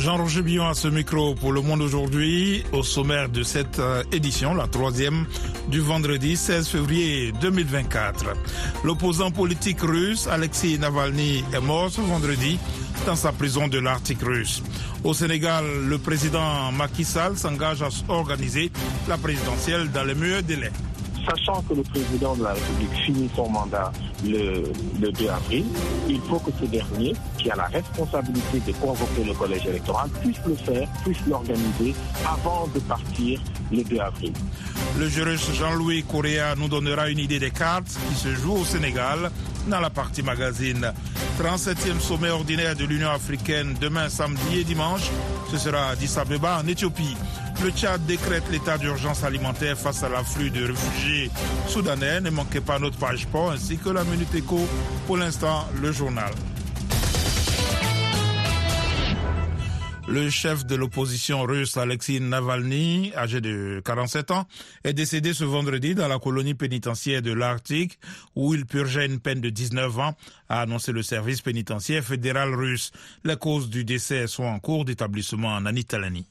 Jean-Roger Billon à ce micro pour Le Monde aujourd'hui, au sommaire de cette euh, édition, la troisième du vendredi 16 février 2024. L'opposant politique russe Alexei Navalny est mort ce vendredi dans sa prison de l'Arctique russe. Au Sénégal, le président Macky Sall s'engage à organiser la présidentielle dans les meilleurs délais sachant que le président de la République finit son mandat le, 2 avril, il faut que ce dernier, qui a la responsabilité de convoquer le collège électoral, puisse le faire, puisse l'organiser avant de partir le 2 avril. Le juriste Jean-Louis Correa nous donnera une idée des cartes qui se jouent au Sénégal dans la partie magazine. 37e sommet ordinaire de l'Union africaine demain samedi et dimanche. Ce sera à Addis en Éthiopie. Le Tchad décrète l'état d'urgence alimentaire face à l'afflux de réfugiés soudanais. Ne manquez pas notre page ainsi que la Minute Éco. Pour l'instant, le journal. Le chef de l'opposition russe Alexei Navalny, âgé de 47 ans, est décédé ce vendredi dans la colonie pénitentiaire de l'Arctique où il purgeait une peine de 19 ans, a annoncé le service pénitentiaire fédéral russe. Les causes du décès sont en cours d'établissement en Anitalani.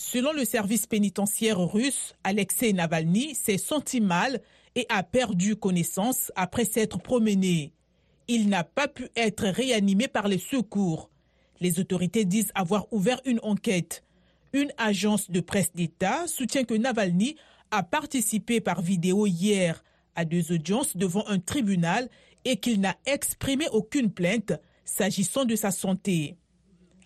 Selon le service pénitentiaire russe, Alexei Navalny s'est senti mal et a perdu connaissance après s'être promené. Il n'a pas pu être réanimé par les secours. Les autorités disent avoir ouvert une enquête. Une agence de presse d'État soutient que Navalny a participé par vidéo hier à deux audiences devant un tribunal et qu'il n'a exprimé aucune plainte s'agissant de sa santé.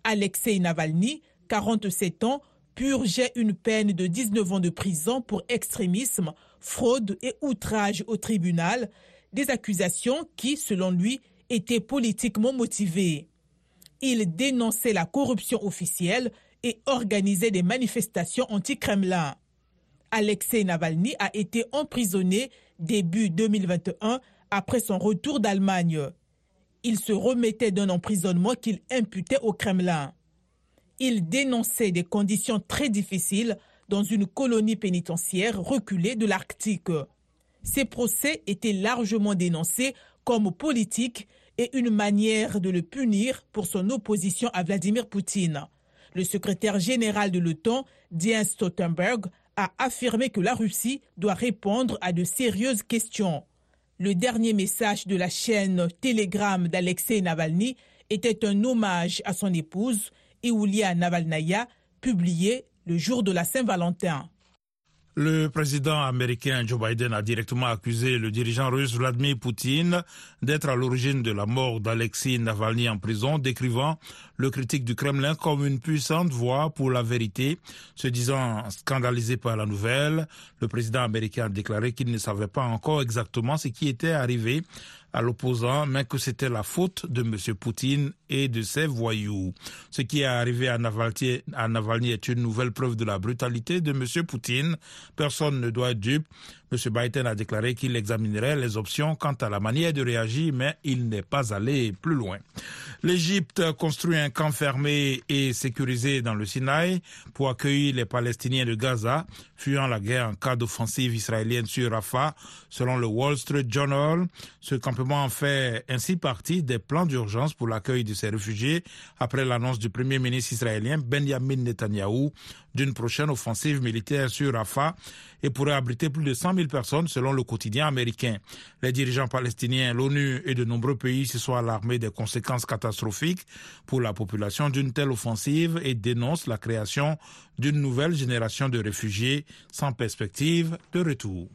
Alexei Navalny, 47 ans, purgeait une peine de 19 ans de prison pour extrémisme, fraude et outrage au tribunal, des accusations qui, selon lui, étaient politiquement motivées. Il dénonçait la corruption officielle et organisait des manifestations anti-Kremlin. Alexei Navalny a été emprisonné début 2021 après son retour d'Allemagne. Il se remettait d'un emprisonnement qu'il imputait au Kremlin. Il dénonçait des conditions très difficiles dans une colonie pénitentiaire reculée de l'Arctique. Ces procès étaient largement dénoncés comme politiques et une manière de le punir pour son opposition à Vladimir Poutine. Le secrétaire général de l'OTAN, Jens Stoltenberg, a affirmé que la Russie doit répondre à de sérieuses questions. Le dernier message de la chaîne Telegram d'Alexei Navalny était un hommage à son épouse, Iulia Navalnaya, publié le jour de la Saint-Valentin. Le président américain Joe Biden a directement accusé le dirigeant russe Vladimir Poutine d'être à l'origine de la mort d'Alexei Navalny en prison, décrivant le critique du Kremlin comme une puissante voix pour la vérité. Se disant scandalisé par la nouvelle, le président américain a déclaré qu'il ne savait pas encore exactement ce qui était arrivé à l'opposant, mais que c'était la faute de M. Poutine et de ses voyous. Ce qui est arrivé à Navalny, est une nouvelle preuve de la brutalité de M. Poutine. Personne ne doit être dupe. M. Biden a déclaré qu'il examinerait les options quant à la manière de réagir, mais il n'est pas allé plus loin. L'Égypte construit un camp fermé et sécurisé dans le Sinaï pour accueillir les Palestiniens de Gaza, fuyant la guerre en cas d'offensive israélienne sur Rafah, selon le Wall Street Journal. Ce campement fait ainsi partie des plans d'urgence pour l'accueil de ces réfugiés après l'annonce du premier ministre israélien Benjamin Netanyahu d'une prochaine offensive militaire sur Rafah et pourrait abriter plus de 100 000 personnes selon le quotidien américain. Les dirigeants palestiniens, l'ONU et de nombreux pays se sont alarmés des conséquences catastrophiques pour la population d'une telle offensive et dénoncent la création d'une nouvelle génération de réfugiés sans perspective de retour.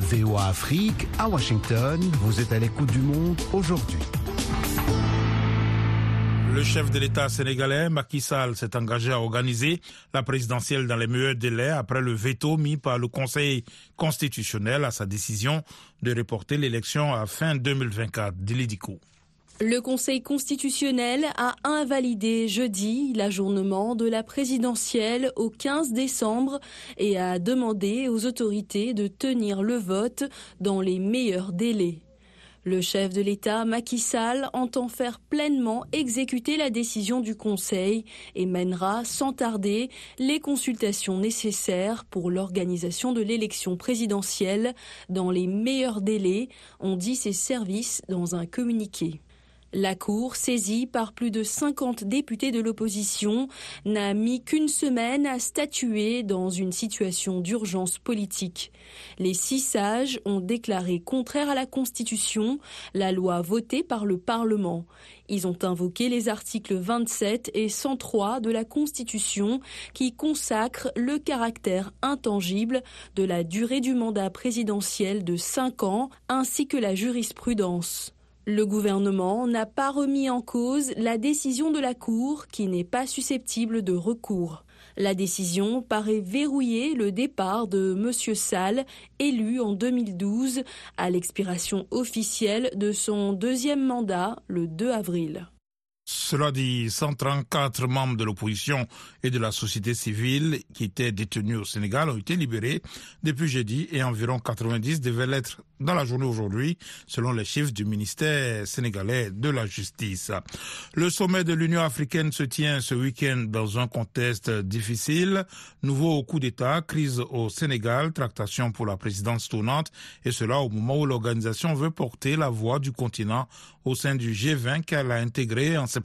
VOA Afrique à Washington, vous êtes à l'écoute du monde aujourd'hui. Le chef de l'État sénégalais, Macky Sall, s'est engagé à organiser la présidentielle dans les meilleurs délais après le veto mis par le Conseil constitutionnel à sa décision de reporter l'élection à fin 2024. Dilidico. Le Conseil constitutionnel a invalidé jeudi l'ajournement de la présidentielle au 15 décembre et a demandé aux autorités de tenir le vote dans les meilleurs délais. Le chef de l'État, Macky Sall, entend faire pleinement exécuter la décision du Conseil et mènera sans tarder les consultations nécessaires pour l'organisation de l'élection présidentielle dans les meilleurs délais, ont dit ses services dans un communiqué. La Cour, saisie par plus de 50 députés de l'opposition, n'a mis qu'une semaine à statuer dans une situation d'urgence politique. Les six sages ont déclaré contraire à la Constitution, la loi votée par le Parlement. Ils ont invoqué les articles 27 et 103 de la Constitution qui consacrent le caractère intangible de la durée du mandat présidentiel de cinq ans ainsi que la jurisprudence. Le gouvernement n'a pas remis en cause la décision de la Cour qui n'est pas susceptible de recours. La décision paraît verrouiller le départ de M. Sall, élu en 2012, à l'expiration officielle de son deuxième mandat le 2 avril. Cela dit, 134 membres de l'opposition et de la société civile qui étaient détenus au Sénégal ont été libérés depuis jeudi et environ 90 devaient l'être dans la journée aujourd'hui, selon les chiffres du ministère sénégalais de la Justice. Le sommet de l'Union africaine se tient ce week-end dans un contexte difficile. Nouveau coup d'État, crise au Sénégal, tractation pour la présidence tournante, et cela au moment où l'organisation veut porter la voix du continent au sein du G20 qu'elle a intégré en septembre.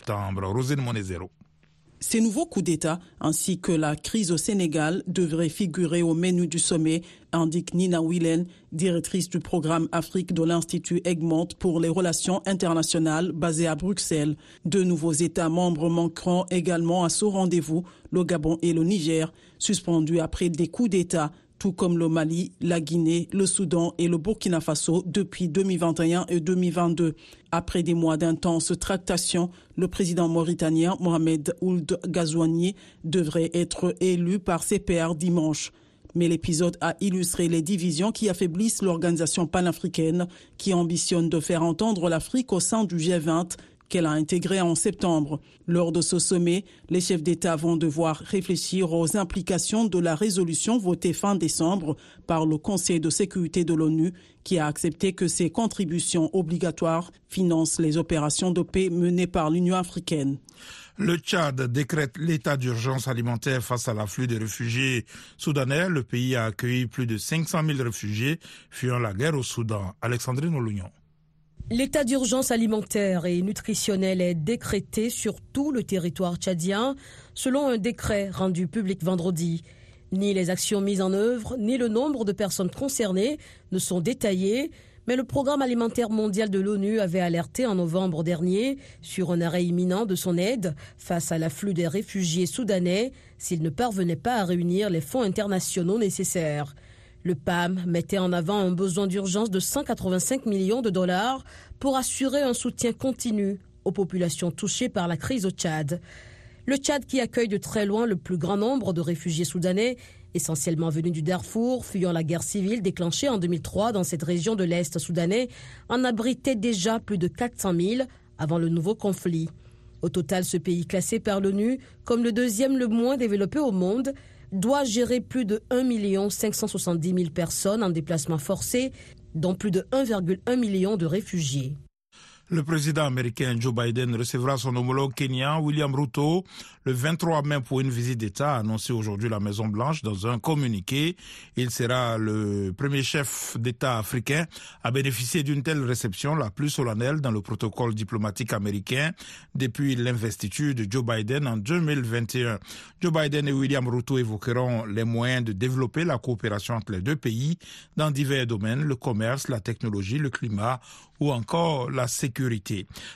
Ces nouveaux coups d'État ainsi que la crise au Sénégal devraient figurer au menu du sommet, indique Nina Willen, directrice du programme Afrique de l'Institut Egmont pour les relations internationales basé à Bruxelles. Deux nouveaux États membres manqueront également à ce rendez-vous, le Gabon et le Niger, suspendus après des coups d'État tout comme le Mali, la Guinée, le Soudan et le Burkina Faso depuis 2021 et 2022. Après des mois d'intenses tractations, le président mauritanien Mohamed Ould Ghazouani devrait être élu par pairs dimanche. Mais l'épisode a illustré les divisions qui affaiblissent l'organisation panafricaine qui ambitionne de faire entendre l'Afrique au sein du G20 qu'elle a intégré en septembre. Lors de ce sommet, les chefs d'État vont devoir réfléchir aux implications de la résolution votée fin décembre par le Conseil de sécurité de l'ONU qui a accepté que ces contributions obligatoires financent les opérations de paix menées par l'Union africaine. Le Tchad décrète l'état d'urgence alimentaire face à l'afflux des réfugiés soudanais. Le pays a accueilli plus de 500 000 réfugiés fuyant la guerre au Soudan. Alexandrine Olignon. L'état d'urgence alimentaire et nutritionnel est décrété sur tout le territoire tchadien selon un décret rendu public vendredi. Ni les actions mises en œuvre, ni le nombre de personnes concernées ne sont détaillés, mais le Programme alimentaire mondial de l'ONU avait alerté en novembre dernier sur un arrêt imminent de son aide face à l'afflux des réfugiés soudanais s'il ne parvenait pas à réunir les fonds internationaux nécessaires. Le PAM mettait en avant un besoin d'urgence de 185 millions de dollars pour assurer un soutien continu aux populations touchées par la crise au Tchad. Le Tchad, qui accueille de très loin le plus grand nombre de réfugiés soudanais, essentiellement venus du Darfour, fuyant la guerre civile déclenchée en 2003 dans cette région de l'Est soudanais, en abritait déjà plus de 400 000 avant le nouveau conflit. Au total, ce pays classé par l'ONU comme le deuxième le moins développé au monde doit gérer plus de 1 570 000 personnes en déplacement forcé, dont plus de 1,1 million de réfugiés. Le président américain Joe Biden recevra son homologue kenyan William Ruto le 23 mai pour une visite d'État, a annoncé aujourd'hui la Maison Blanche dans un communiqué. Il sera le premier chef d'État africain à bénéficier d'une telle réception, la plus solennelle dans le protocole diplomatique américain depuis l'investiture de Joe Biden en 2021. Joe Biden et William Ruto évoqueront les moyens de développer la coopération entre les deux pays dans divers domaines, le commerce, la technologie, le climat ou encore la sécurité.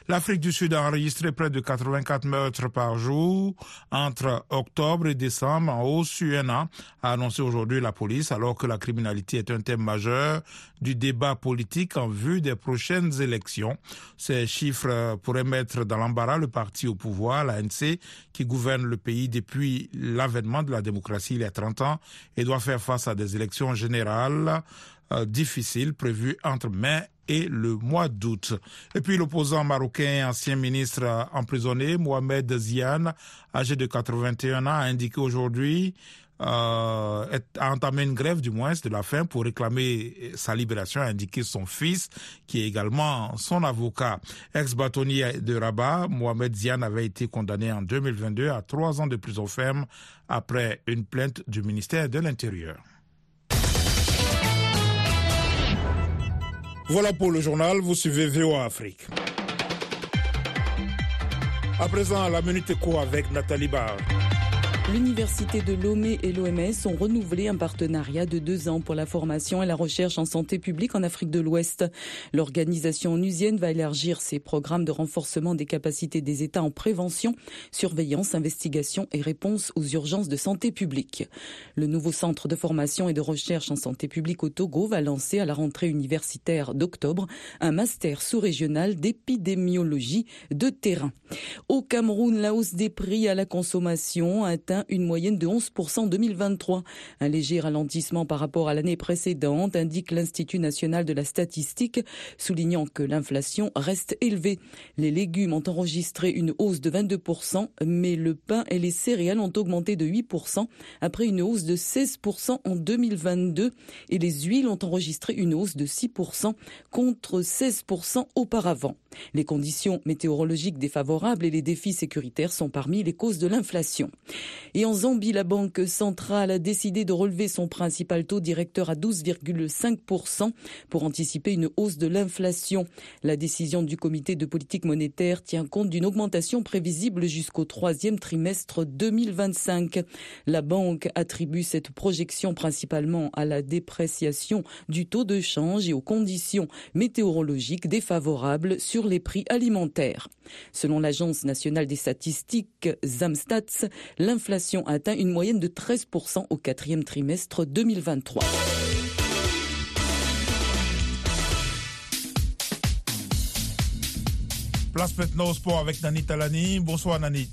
L'Afrique du Sud a enregistré près de 84 meurtres par jour entre octobre et décembre en hausse sur un an, a annoncé aujourd'hui la police, alors que la criminalité est un thème majeur du débat politique en vue des prochaines élections. Ces chiffres pourraient mettre dans l'embarras le parti au pouvoir, l'ANC, qui gouverne le pays depuis l'avènement de la démocratie il y a 30 ans et doit faire face à des élections générales euh, difficiles prévues entre mai et le mois d'août. Et puis l'opposant marocain, ancien ministre emprisonné, Mohamed Ziane, âgé de 81 ans, a indiqué aujourd'hui euh, a entamé une grève du moins de la faim pour réclamer sa libération, a indiqué son fils, qui est également son avocat. Ex-bâtonnier de Rabat, Mohamed Ziane avait été condamné en 2022 à trois ans de prison ferme après une plainte du ministère de l'Intérieur. Voilà pour le journal, vous suivez VOA Afrique. À présent, la minute éco avec Nathalie Barre. L'Université de Lomé et l'OMS ont renouvelé un partenariat de deux ans pour la formation et la recherche en santé publique en Afrique de l'Ouest. L'organisation onusienne va élargir ses programmes de renforcement des capacités des États en prévention, surveillance, investigation et réponse aux urgences de santé publique. Le nouveau centre de formation et de recherche en santé publique au Togo va lancer à la rentrée universitaire d'octobre un master sous-régional d'épidémiologie de terrain. Au Cameroun, la hausse des prix à la consommation atteint une moyenne de 11% en 2023. Un léger ralentissement par rapport à l'année précédente, indique l'Institut national de la statistique, soulignant que l'inflation reste élevée. Les légumes ont enregistré une hausse de 22%, mais le pain et les céréales ont augmenté de 8% après une hausse de 16% en 2022 et les huiles ont enregistré une hausse de 6% contre 16% auparavant. Les conditions météorologiques défavorables et les défis sécuritaires sont parmi les causes de l'inflation. Et en Zambie, la Banque centrale a décidé de relever son principal taux directeur à 12,5% pour anticiper une hausse de l'inflation. La décision du comité de politique monétaire tient compte d'une augmentation prévisible jusqu'au troisième trimestre 2025. La banque attribue cette projection principalement à la dépréciation du taux de change et aux conditions météorologiques défavorables sur les prix alimentaires. Selon l'Agence nationale des statistiques Zamstats, l'inflation a atteint une moyenne de 13% au quatrième trimestre 2023. Place maintenant au sport avec Nanit Talani. Bonsoir Nanit.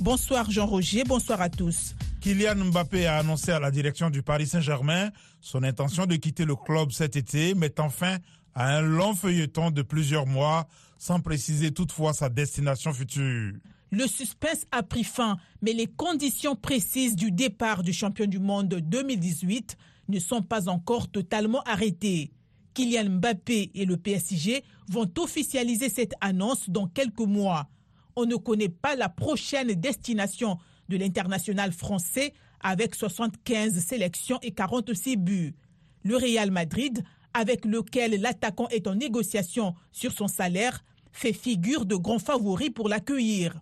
Bonsoir Jean-Roger, bonsoir à tous. Kylian Mbappé a annoncé à la direction du Paris Saint-Germain son intention de quitter le club cet été, mettant fin à un long feuilleton de plusieurs mois, sans préciser toutefois sa destination future. Le suspense a pris fin, mais les conditions précises du départ du champion du monde 2018 ne sont pas encore totalement arrêtées. Kylian Mbappé et le PSG vont officialiser cette annonce dans quelques mois. On ne connaît pas la prochaine destination de l'international français avec 75 sélections et 46 buts. Le Real Madrid, avec lequel l'attaquant est en négociation sur son salaire, fait figure de grand favori pour l'accueillir.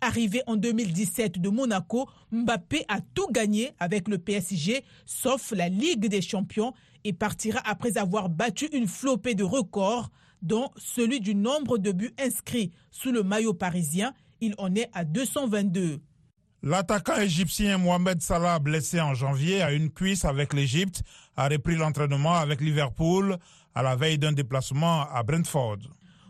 Arrivé en 2017 de Monaco, Mbappé a tout gagné avec le PSG, sauf la Ligue des Champions, et partira après avoir battu une flopée de records, dont celui du nombre de buts inscrits sous le maillot parisien. Il en est à 222. L'attaquant égyptien Mohamed Salah, blessé en janvier à une cuisse avec l'Égypte, a repris l'entraînement avec Liverpool à la veille d'un déplacement à Brentford.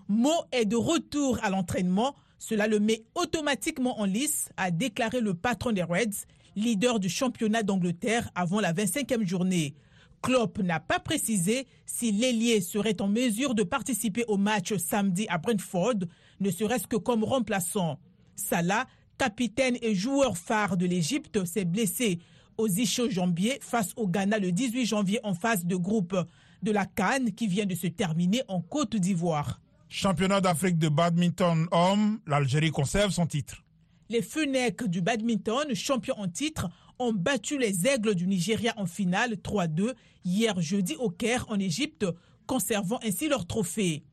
Mo est de retour à l'entraînement. Cela le met automatiquement en lice, a déclaré le patron des Reds, leader du championnat d'Angleterre avant la 25e journée. Klopp n'a pas précisé si l'ailier serait en mesure de participer au match samedi à Brentford, ne serait-ce que comme remplaçant. Salah, capitaine et joueur phare de l'Égypte, s'est blessé aux ischio-jambiers face au Ghana le 18 janvier en phase de groupe de la Cannes qui vient de se terminer en Côte d'Ivoire. Championnat d'Afrique de badminton homme, l'Algérie conserve son titre. Les Fennecs du badminton, champions en titre, ont battu les Aigles du Nigeria en finale 3-2 hier jeudi au Caire en Égypte, conservant ainsi leur trophée.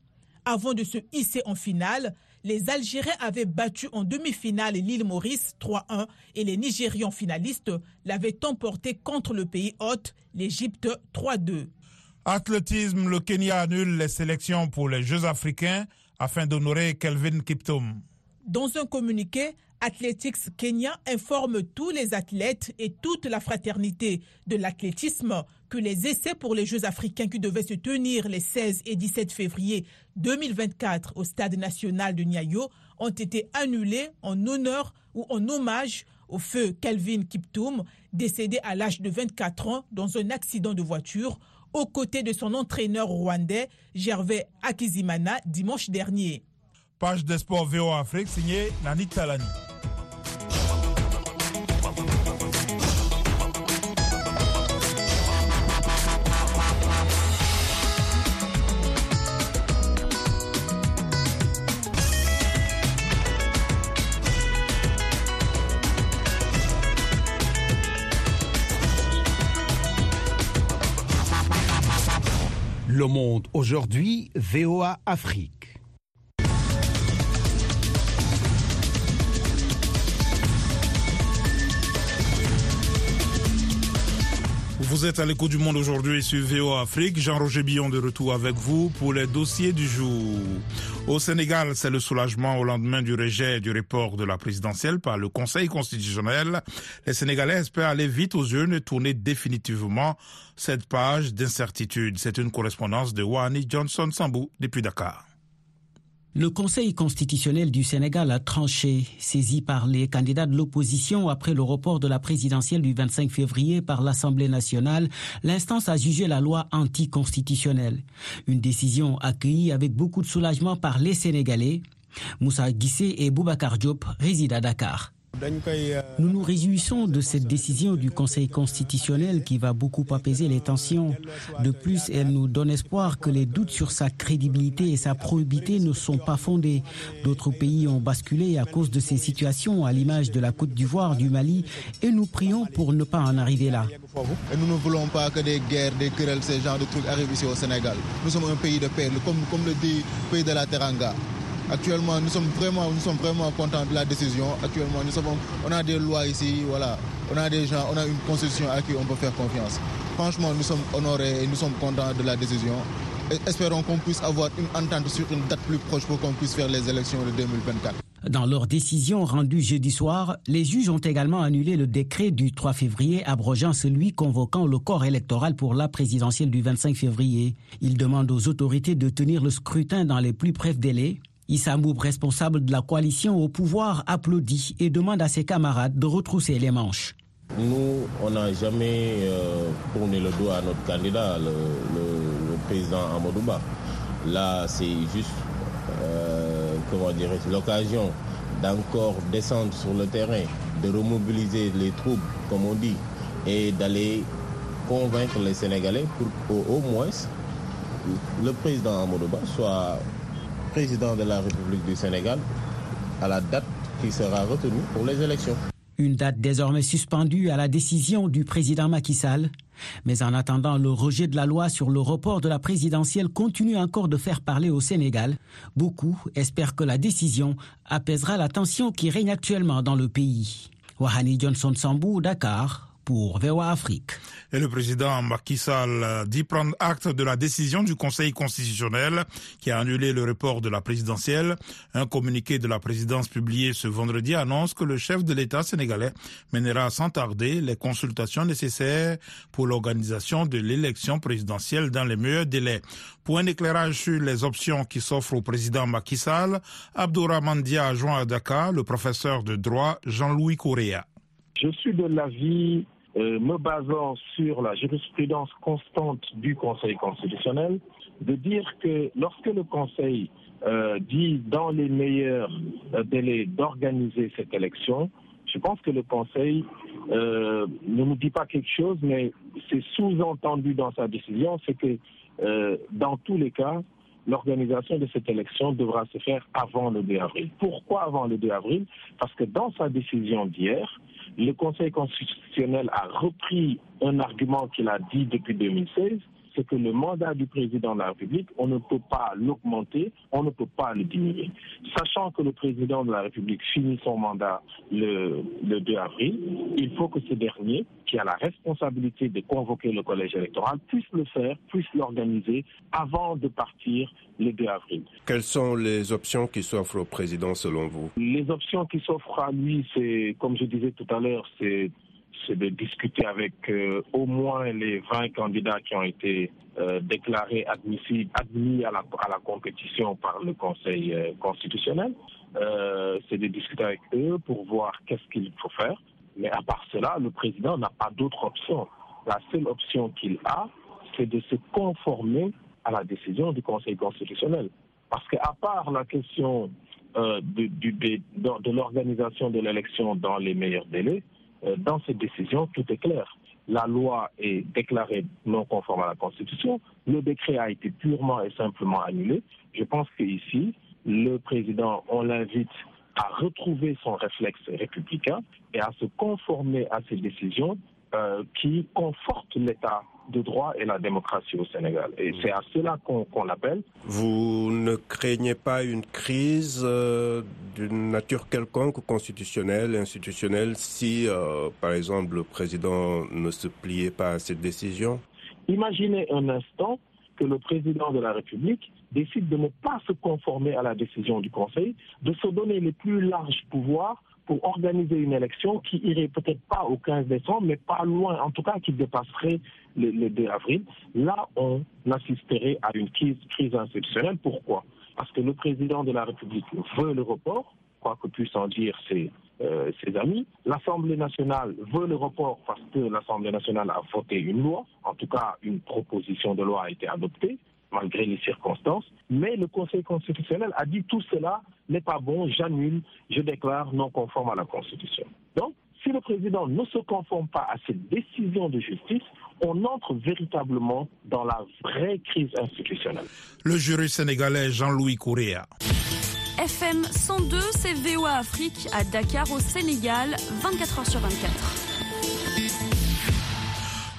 Avant de se hisser en finale, les Algériens avaient battu en demi-finale l'île Maurice 3-1 et les Nigérians finalistes l'avaient emporté contre le pays hôte, l'Égypte 3-2. Athlétisme, le Kenya annule les sélections pour les Jeux africains afin d'honorer Kelvin Kiptoum. Dans un communiqué, Athletics Kenya informe tous les athlètes et toute la fraternité de l'athlétisme que les essais pour les Jeux africains qui devaient se tenir les 16 et 17 février 2024 au Stade national de Niayo ont été annulés en honneur ou en hommage au feu Kelvin Kiptoum, décédé à l'âge de 24 ans dans un accident de voiture aux côtés de son entraîneur rwandais Gervais Akizimana dimanche dernier. Page des sports VO Afrique signée Nani Talani. Le Monde aujourd'hui, VOA Afrique. Vous êtes à l'écho du monde aujourd'hui sur VO Afrique. Jean-Roger Billon de retour avec vous pour les dossiers du jour. Au Sénégal, c'est le soulagement au lendemain du rejet du report de la présidentielle par le Conseil constitutionnel. Les Sénégalais espèrent aller vite aux urnes et tourner définitivement cette page d'incertitude. C'est une correspondance de Wani Johnson Sambou depuis Dakar. Le Conseil constitutionnel du Sénégal a tranché, saisi par les candidats de l'opposition après le report de la présidentielle du 25 février par l'Assemblée nationale. L'instance a jugé la loi anticonstitutionnelle. Une décision accueillie avec beaucoup de soulagement par les Sénégalais. Moussa Guissé et Boubacar Diop résident à Dakar. Nous nous réjouissons de cette décision du Conseil constitutionnel qui va beaucoup apaiser les tensions. De plus, elle nous donne espoir que les doutes sur sa crédibilité et sa probité ne sont pas fondés. D'autres pays ont basculé à cause de ces situations, à l'image de la Côte d'Ivoire, du Mali, et nous prions pour ne pas en arriver là. Et nous ne voulons pas que des guerres, des querelles, ce genre de trucs arrivent ici au Sénégal. Nous sommes un pays de paix, comme, comme le dit le pays de la Teranga. Actuellement, nous sommes vraiment, nous sommes vraiment contents de la décision. Actuellement, nous sommes, on a des lois ici, voilà. On a des gens, on a une constitution à qui on peut faire confiance. Franchement, nous sommes honorés et nous sommes contents de la décision. Espérons qu'on puisse avoir une entente sur une date plus proche pour qu'on puisse faire les élections de 2024. Dans leur décision rendue jeudi soir, les juges ont également annulé le décret du 3 février abrogeant celui convoquant le corps électoral pour la présidentielle du 25 février. Ils demandent aux autorités de tenir le scrutin dans les plus brefs délais Issa Mboub, responsable de la coalition au pouvoir, applaudit et demande à ses camarades de retrousser les manches. Nous, on n'a jamais euh, tourné le dos à notre candidat, le, président Amadouba. Là, c'est juste, euh, comment l'occasion d'encore descendre sur le terrain, de remobiliser les troupes, comme on dit, et d'aller convaincre les Sénégalais pour qu'au moins le président Amadouba soit président de la République du Sénégal à la date qui sera retenue pour les élections. Une date désormais suspendue à la décision du président Macky Sall. Mais en attendant, le rejet de la loi sur le report de la présidentielle continue encore de faire parler au Sénégal. Beaucoup espèrent que la décision apaisera la tension qui règne actuellement dans le pays. Wahani Johnson Sambou, Dakar, pour VOA Afrique. Et le président Macky Sall dit prendre acte de la décision du Conseil constitutionnel qui a annulé le report de la présidentielle. Un communiqué de la présidence publié ce vendredi annonce que le chef de l'État sénégalais mènera sans tarder les consultations nécessaires pour l'organisation de l'élection présidentielle dans les meilleurs délais. Pour un éclairage sur les options qui s'offrent au président Macky Sall, Abdourahmane Dia a joint à Dakar le professeur de droit Jean-Louis Correa. Je suis de l'avis euh, me basant sur la jurisprudence constante du Conseil constitutionnel, de dire que lorsque le Conseil euh, dit dans les meilleurs euh, délais d'organiser cette élection, je pense que le Conseil ne nous dit pas quelque chose, mais c'est sous-entendu dans sa décision, c'est que dans tous les cas, l'organisation de cette élection devra se faire avant le 2 avril. Pourquoi avant le 2 avril? Parce que dans sa décision d'hier, le Conseil constitutionnel a repris un argument qu'il a dit depuis 2016, c'est que le mandat du président de la République, on ne peut pas l'augmenter, on ne peut pas le diminuer. Sachant que le président de la République finit son mandat le, 2 avril, il faut que ce dernier, qui a la responsabilité de convoquer le collège électoral, puisse le faire, puisse l'organiser avant de partir le 2 avril. Quelles sont les options qui s'offrent au président selon vous? Les options qui s'offrent à lui, c'est, comme je disais tout à l'heure, c'est c'est de discuter avec euh, au moins les 20 candidats qui ont été euh, déclarés admissibles, admis à la, compétition par le Conseil euh, constitutionnel. c'est de discuter avec eux pour voir qu'est-ce qu'il faut faire. Mais à part cela, le président n'a pas d'autre option. La seule option qu'il a, c'est de se conformer à la décision du Conseil constitutionnel. Parce qu'à part la question de, l'organisation de l'élection dans les meilleurs délais, dans cette décision, tout est clair. La loi est déclarée non conforme à la Constitution. Le décret a été purement et simplement annulé. Je pense qu'ici, le président, on l'invite à retrouver son réflexe républicain et à se conformer à ces décisions euh, qui confortent l'État de droit et la démocratie au Sénégal. Et c'est à cela qu'on appelle. Vous ne craignez pas une crise euh, d'une nature quelconque, constitutionnelle, institutionnelle, si, euh, par exemple, le président ne se pliait pas à cette décision? Imaginez un instant que le président de la République décide de ne pas se conformer à la décision du Conseil, de se donner les plus larges pouvoirs pour organiser une élection qui irait peut-être pas au 15 décembre, mais pas loin, en tout cas qui dépasserait le, 2 avril. Là, on assisterait à une crise, crise institutionnelle. Pourquoi? Parce que le président de la République veut le report, quoi que puissent en dire ses, euh, ses amis. L'Assemblée nationale veut le report parce que l'Assemblée nationale a voté une loi, en tout cas une proposition de loi a été adoptée malgré les circonstances. Mais le Conseil constitutionnel a dit tout cela n'est pas bon, j'annule, je déclare non conforme à la Constitution. Donc, si le président ne se conforme pas à cette décision de justice, on entre véritablement dans la vraie crise institutionnelle. Le jury sénégalais Jean-Louis Correa. FM 102, c'est VOA Afrique à Dakar au Sénégal, 24 h sur 24.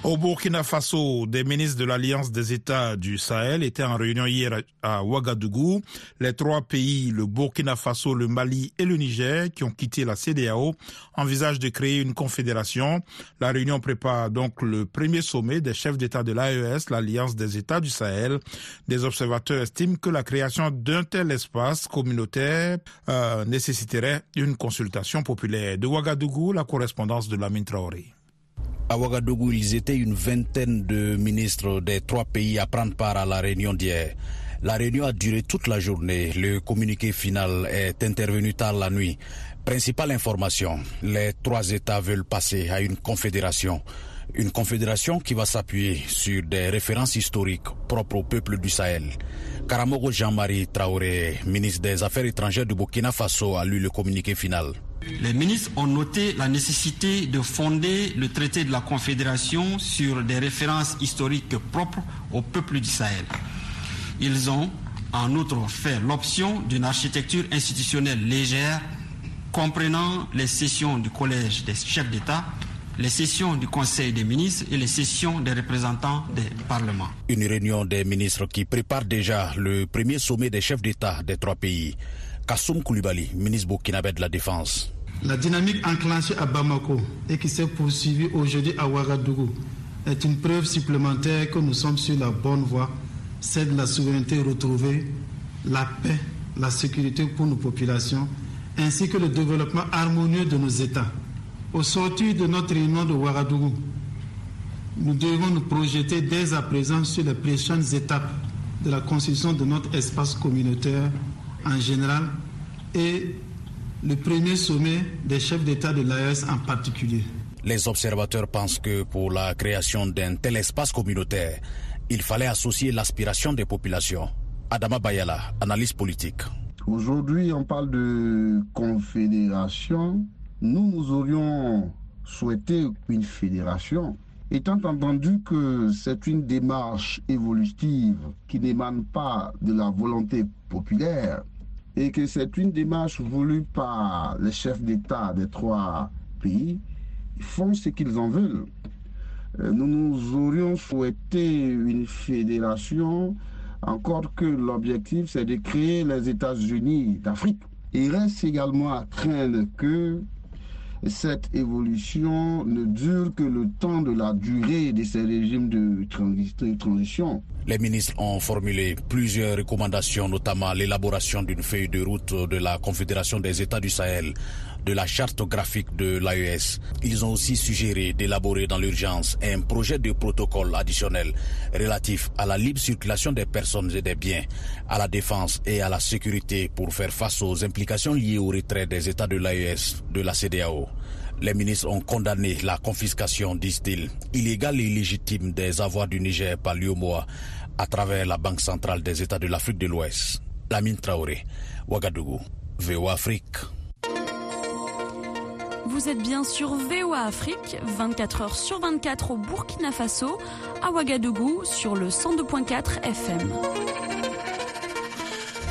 Au Burkina Faso, des ministres de l'Alliance des États du Sahel étaient en réunion hier à Ouagadougou. Les trois pays, le Burkina Faso, le Mali et le Niger, qui ont quitté la CDAO, envisagent de créer une confédération. La réunion prépare donc le premier sommet des chefs d'État de l'AES, l'Alliance des États du Sahel. Des observateurs estiment que la création d'un tel espace communautaire euh, nécessiterait une consultation populaire. De Ouagadougou, la correspondance de Lamine Traoré. À Ouagadougou, ils étaient une vingtaine de ministres des trois pays à prendre part à la réunion d'hier. La réunion a duré toute la journée. Le communiqué final est intervenu tard la nuit. Principale information, les trois États veulent passer à une confédération. Une confédération qui va s'appuyer sur des références historiques propres au peuple du Sahel. Karamogo Jean-Marie Traoré, ministre des Affaires étrangères du Burkina Faso, a lu le communiqué final. Les ministres ont noté la nécessité de fonder le traité de la Confédération sur des références historiques propres au peuple du Sahel. Ils ont en outre fait l'option d'une architecture institutionnelle légère comprenant les sessions du Collège des chefs d'État, les sessions du Conseil des ministres et les sessions des représentants des parlements. Une réunion des ministres qui prépare déjà le premier sommet des chefs d'État des trois pays. Kassoum Koulibaly, ministre burkinabé de la Défense. La dynamique enclenchée à Bamako et qui s'est poursuivie aujourd'hui à Ouagadougou est une preuve supplémentaire que nous sommes sur la bonne voie, celle de la souveraineté retrouvée, la paix, la sécurité pour nos populations, ainsi que le développement harmonieux de nos États. Au sortir de notre réunion de Ouagadougou, nous devons nous projeter dès à présent sur les prochaines étapes de la constitution de notre espace communautaire en général et le premier sommet des chefs d'État de l'AES en particulier. Les observateurs pensent que pour la création d'un tel espace communautaire, il fallait associer l'aspiration des populations. Adama Bayala, analyse politique. Aujourd'hui, on parle de confédération. Nous, nous aurions souhaité une fédération, étant entendu que c'est une démarche évolutive qui n'émane pas de la volonté populaire, et que c'est une démarche voulue par les chefs d'État des trois pays. Ils font ce qu'ils en veulent. Euh, nous nous aurions souhaité une fédération, encore que l'objectif c'est de créer les États-Unis d'Afrique. Il reste également à craindre que cette évolution ne dure que le temps de la durée de ces régimes de transition. Les ministres ont formulé plusieurs recommandations, notamment l'élaboration d'une feuille de route de la Confédération des États du Sahel, de la charte graphique de l'AES. Ils ont aussi suggéré d'élaborer dans l'urgence un projet de protocole additionnel relatif à la libre circulation des personnes et des biens, à la défense et à la sécurité pour faire face aux implications liées au retrait des États de l'AES de la CDAO. Les ministres ont condamné la confiscation, disent-ils, illégale et illégitime des avoirs du Niger par l'UOMOA à travers la Banque centrale des États de l'Afrique de l'Ouest. Lamine Traoré, Ouagadougou, VOA Afrique. Vous êtes bien sur VOA Afrique, 24 heures sur 24 au Burkina Faso, à Ouagadougou sur le 102.4 FM.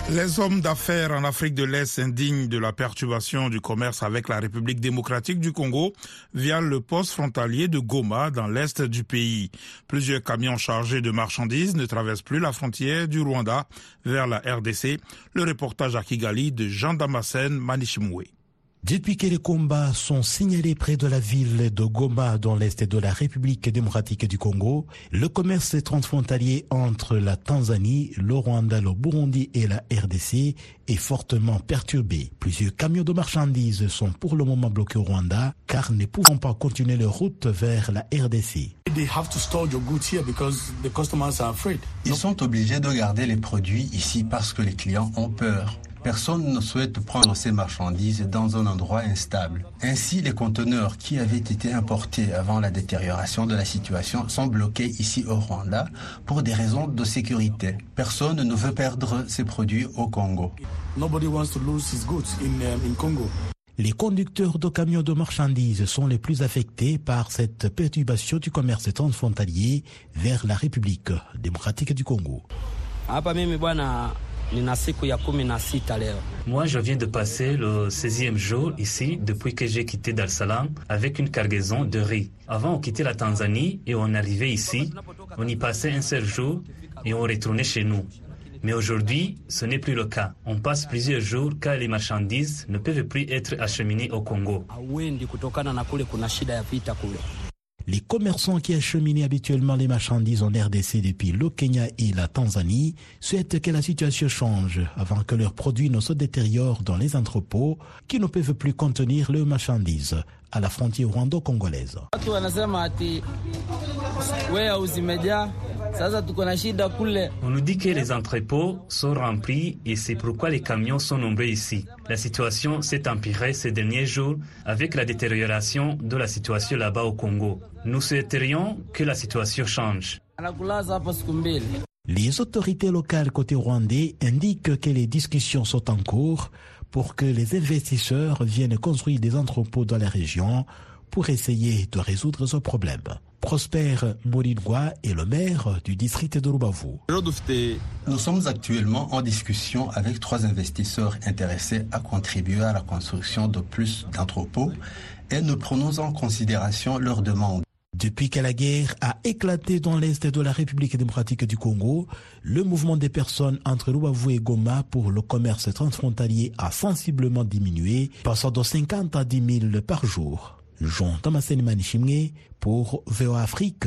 Les hommes d'affaires en Afrique de l'Est s'indignent de la perturbation du commerce avec la République démocratique du Congo via le poste frontalier de Goma dans l'Est du pays. Plusieurs camions chargés de marchandises ne traversent plus la frontière du Rwanda vers la RDC. Le reportage à Kigali de Jean Damasen Manishimwe. Depuis que les combats sont signalés près de la ville de Goma dans l'est de la République démocratique du Congo, le commerce transfrontalier entre la Tanzanie, le Rwanda, le Burundi et la RDC est fortement perturbé. Plusieurs camions de marchandises sont pour le moment bloqués au Rwanda car ne pouvant pas continuer leur route vers la RDC. Ils sont obligés de garder les produits ici parce que les clients ont peur. Personne ne souhaite prendre ces marchandises dans un endroit instable. Ainsi, les conteneurs qui avaient été importés avant la détérioration de la situation sont bloqués ici au Rwanda pour des raisons de sécurité. Personne ne veut perdre ses produits au Congo. Les conducteurs de camions de marchandises sont les plus affectés par cette perturbation du commerce transfrontalier vers la République démocratique du Congo. Moi, je viens de passer le 16e jour ici depuis que j'ai quitté Dar es Salaam avec une cargaison de riz. Avant, on quittait la Tanzanie et on arrivait ici. On y passait un seul jour et on retournait chez nous. Mais aujourd'hui, ce n'est plus le cas. On passe plusieurs jours car les marchandises ne peuvent plus être acheminées au Congo. Les commerçants qui acheminaient habituellement les marchandises en RDC depuis le Kenya et la Tanzanie souhaitent que la situation change avant que leurs produits ne se détériorent dans les entrepôts qui ne peuvent plus contenir leurs marchandises à la frontière rwando-congolaise. On nous dit que les entrepôts sont remplis et c'est pourquoi les camions sont nombreux ici. La situation s'est empirée ces derniers jours avec la détérioration de la situation là-bas au Congo. Nous souhaiterions que la situation change. Les autorités locales côté rwandais indiquent que les discussions sont en cours pour que les investisseurs viennent construire des entrepôts dans la région pour essayer de résoudre ce problème. Prosper Morinwa est le maire du district de Rubavu. Nous sommes actuellement en discussion avec trois investisseurs intéressés à contribuer à la construction de plus d'entrepôts et nous prenons en considération leurs demandes. Depuis que la guerre a éclaté dans l'est de la République démocratique du Congo, le mouvement des personnes entre Rubavu et Goma pour le commerce transfrontalier a sensiblement diminué, passant de 50 à 10 000 par jour. Jean Thomas Manichimé pour VOA Afrique.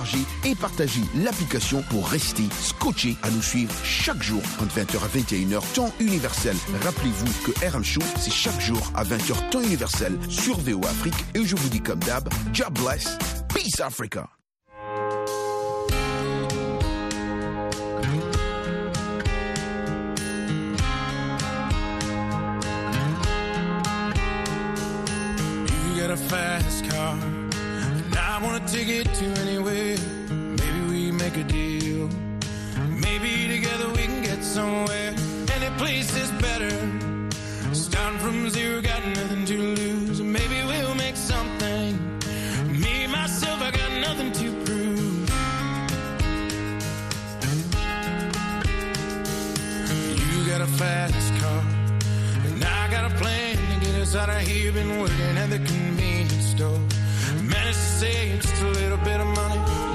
et partagez l'application pour rester scotché à nous suivre chaque jour entre 20h à 21h temps universel. Rappelez-vous que RM Show, c'est chaque jour à 20h temps universel sur VO Afrique et je vous dis comme d'hab, God bless, peace Africa. A fast car, I to got a fast car, and I got a plan to get us out of here. Been working at the convenience store. Managed to save just a little bit of money.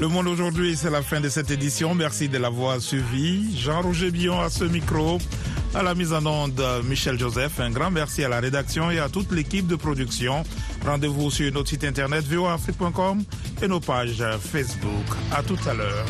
Le monde aujourd'hui, c'est la fin de cette édition. Merci de l'avoir suivi. Jean-Roger Billon à ce micro. À la mise en onde, Michel Joseph. Un grand merci à la rédaction et à toute l'équipe de production. Rendez-vous sur notre site internet voafrique.com et nos pages Facebook. À tout à l'heure.